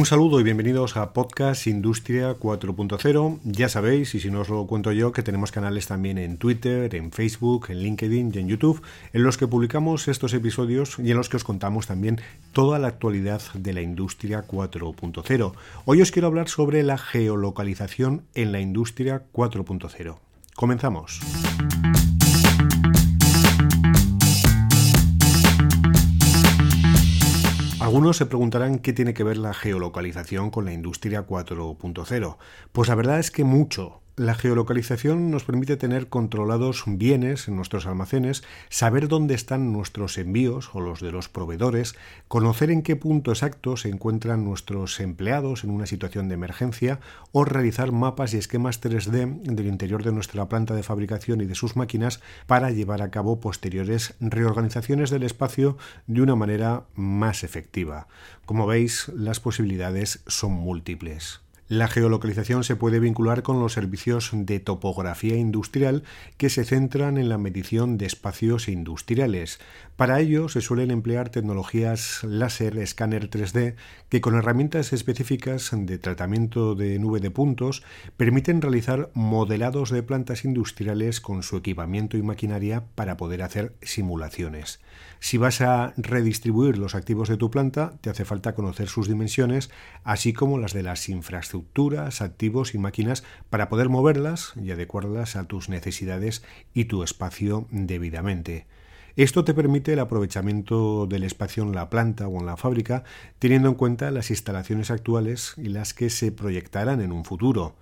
Un saludo y bienvenidos a Podcast Industria 4.0. Ya sabéis, y si no os lo cuento yo, que tenemos canales también en Twitter, en Facebook, en LinkedIn y en YouTube, en los que publicamos estos episodios y en los que os contamos también toda la actualidad de la industria 4.0. Hoy os quiero hablar sobre la geolocalización en la industria 4.0. Comenzamos. Algunos se preguntarán qué tiene que ver la geolocalización con la industria 4.0. Pues la verdad es que mucho. La geolocalización nos permite tener controlados bienes en nuestros almacenes, saber dónde están nuestros envíos o los de los proveedores, conocer en qué punto exacto se encuentran nuestros empleados en una situación de emergencia o realizar mapas y esquemas 3D del interior de nuestra planta de fabricación y de sus máquinas para llevar a cabo posteriores reorganizaciones del espacio de una manera más efectiva. Como veis, las posibilidades son múltiples. La geolocalización se puede vincular con los servicios de topografía industrial que se centran en la medición de espacios industriales. Para ello se suelen emplear tecnologías láser, escáner 3D, que con herramientas específicas de tratamiento de nube de puntos permiten realizar modelados de plantas industriales con su equipamiento y maquinaria para poder hacer simulaciones. Si vas a redistribuir los activos de tu planta, te hace falta conocer sus dimensiones, así como las de las infraestructuras, activos y máquinas para poder moverlas y adecuarlas a tus necesidades y tu espacio debidamente. Esto te permite el aprovechamiento del espacio en la planta o en la fábrica, teniendo en cuenta las instalaciones actuales y las que se proyectarán en un futuro.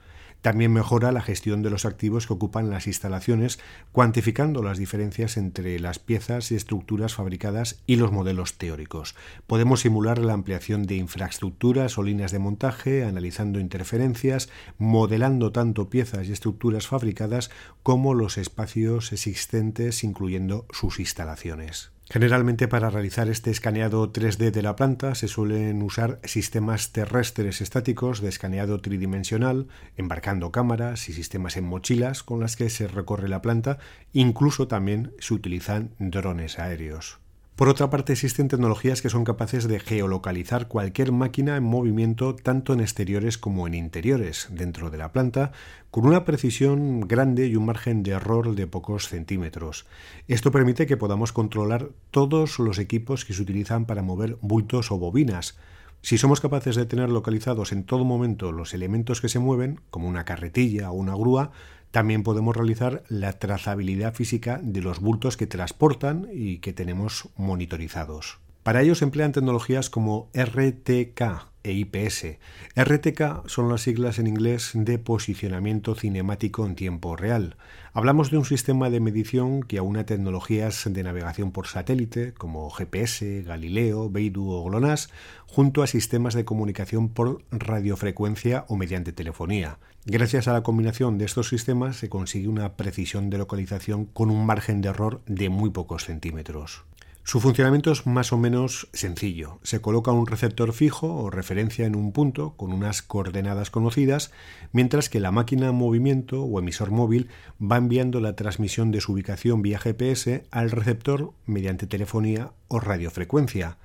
También mejora la gestión de los activos que ocupan las instalaciones, cuantificando las diferencias entre las piezas y estructuras fabricadas y los modelos teóricos. Podemos simular la ampliación de infraestructuras o líneas de montaje, analizando interferencias, modelando tanto piezas y estructuras fabricadas como los espacios existentes, incluyendo sus instalaciones. Generalmente para realizar este escaneado 3D de la planta se suelen usar sistemas terrestres estáticos de escaneado tridimensional, embarcando cámaras y sistemas en mochilas con las que se recorre la planta, incluso también se utilizan drones aéreos. Por otra parte, existen tecnologías que son capaces de geolocalizar cualquier máquina en movimiento tanto en exteriores como en interiores dentro de la planta, con una precisión grande y un margen de error de pocos centímetros. Esto permite que podamos controlar todos los equipos que se utilizan para mover bultos o bobinas, si somos capaces de tener localizados en todo momento los elementos que se mueven, como una carretilla o una grúa, también podemos realizar la trazabilidad física de los bultos que transportan y que tenemos monitorizados. Para ello se emplean tecnologías como RTK e IPS. RTK son las siglas en inglés de posicionamiento cinemático en tiempo real. Hablamos de un sistema de medición que aúna tecnologías de navegación por satélite como GPS, Galileo, Beidou o GLONASS, junto a sistemas de comunicación por radiofrecuencia o mediante telefonía. Gracias a la combinación de estos sistemas se consigue una precisión de localización con un margen de error de muy pocos centímetros. Su funcionamiento es más o menos sencillo. Se coloca un receptor fijo o referencia en un punto con unas coordenadas conocidas, mientras que la máquina en movimiento o emisor móvil va enviando la transmisión de su ubicación vía GPS al receptor mediante telefonía o radiofrecuencia.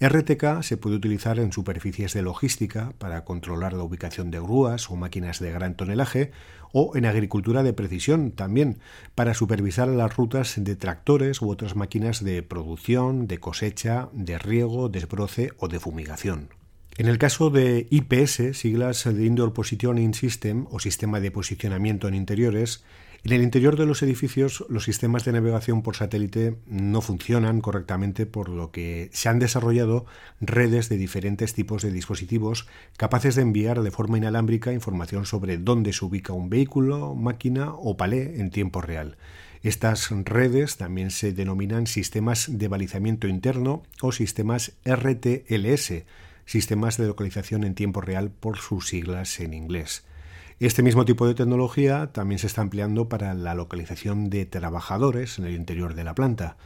RTK se puede utilizar en superficies de logística para controlar la ubicación de grúas o máquinas de gran tonelaje o en agricultura de precisión también para supervisar las rutas de tractores u otras máquinas de producción, de cosecha, de riego, desbroce o de fumigación. En el caso de IPS, siglas de Indoor Positioning System o Sistema de Posicionamiento en Interiores, en el interior de los edificios los sistemas de navegación por satélite no funcionan correctamente por lo que se han desarrollado redes de diferentes tipos de dispositivos capaces de enviar de forma inalámbrica información sobre dónde se ubica un vehículo, máquina o palé en tiempo real. Estas redes también se denominan sistemas de balizamiento interno o sistemas RTLS, sistemas de localización en tiempo real por sus siglas en inglés. Este mismo tipo de tecnología también se está empleando para la localización de trabajadores en el interior de la planta.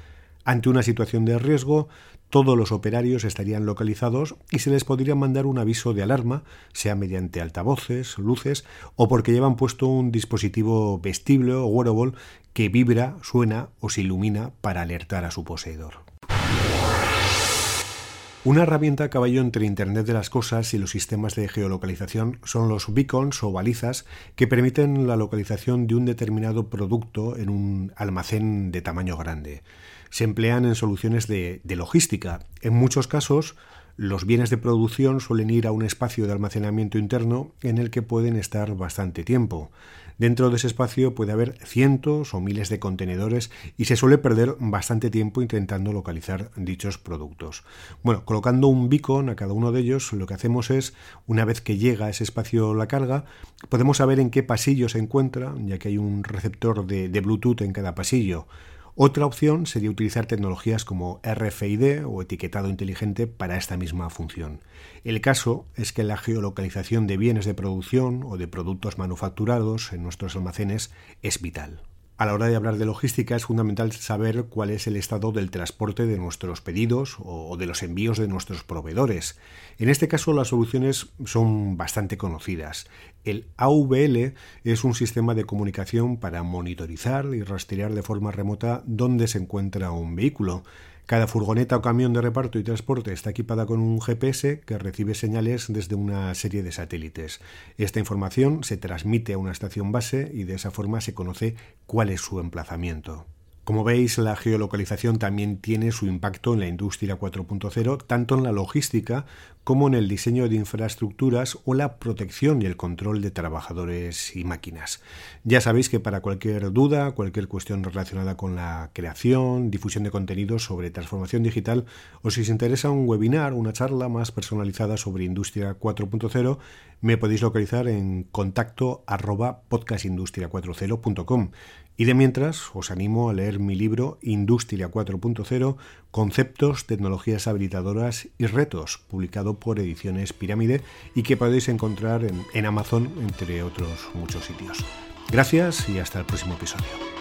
Ante una situación de riesgo, todos los operarios estarían localizados y se les podría mandar un aviso de alarma, sea mediante altavoces, luces o porque llevan puesto un dispositivo vestible o wearable que vibra, suena o se ilumina para alertar a su poseedor. Una herramienta a caballo entre Internet de las Cosas y los sistemas de geolocalización son los beacons o balizas que permiten la localización de un determinado producto en un almacén de tamaño grande. Se emplean en soluciones de, de logística. En muchos casos, los bienes de producción suelen ir a un espacio de almacenamiento interno en el que pueden estar bastante tiempo. Dentro de ese espacio puede haber cientos o miles de contenedores y se suele perder bastante tiempo intentando localizar dichos productos. Bueno, colocando un beacon a cada uno de ellos, lo que hacemos es, una vez que llega a ese espacio la carga, podemos saber en qué pasillo se encuentra, ya que hay un receptor de, de Bluetooth en cada pasillo. Otra opción sería utilizar tecnologías como RFID o etiquetado inteligente para esta misma función. El caso es que la geolocalización de bienes de producción o de productos manufacturados en nuestros almacenes es vital. A la hora de hablar de logística es fundamental saber cuál es el estado del transporte de nuestros pedidos o de los envíos de nuestros proveedores. En este caso las soluciones son bastante conocidas. El AVL es un sistema de comunicación para monitorizar y rastrear de forma remota dónde se encuentra un vehículo. Cada furgoneta o camión de reparto y transporte está equipada con un GPS que recibe señales desde una serie de satélites. Esta información se transmite a una estación base y de esa forma se conoce cuál es su emplazamiento. Como veis, la geolocalización también tiene su impacto en la industria 4.0, tanto en la logística como en el diseño de infraestructuras o la protección y el control de trabajadores y máquinas. Ya sabéis que para cualquier duda, cualquier cuestión relacionada con la creación, difusión de contenidos sobre transformación digital o si os interesa un webinar, una charla más personalizada sobre industria 4.0, me podéis localizar en contacto arroba podcastindustria40.com y de mientras os animo a leer mi libro Industria 4.0, Conceptos, Tecnologías Habilitadoras y Retos, publicado por Ediciones Pirámide y que podéis encontrar en, Amazon, entre otros muchos sitios. Gracias y hasta el próximo episodio.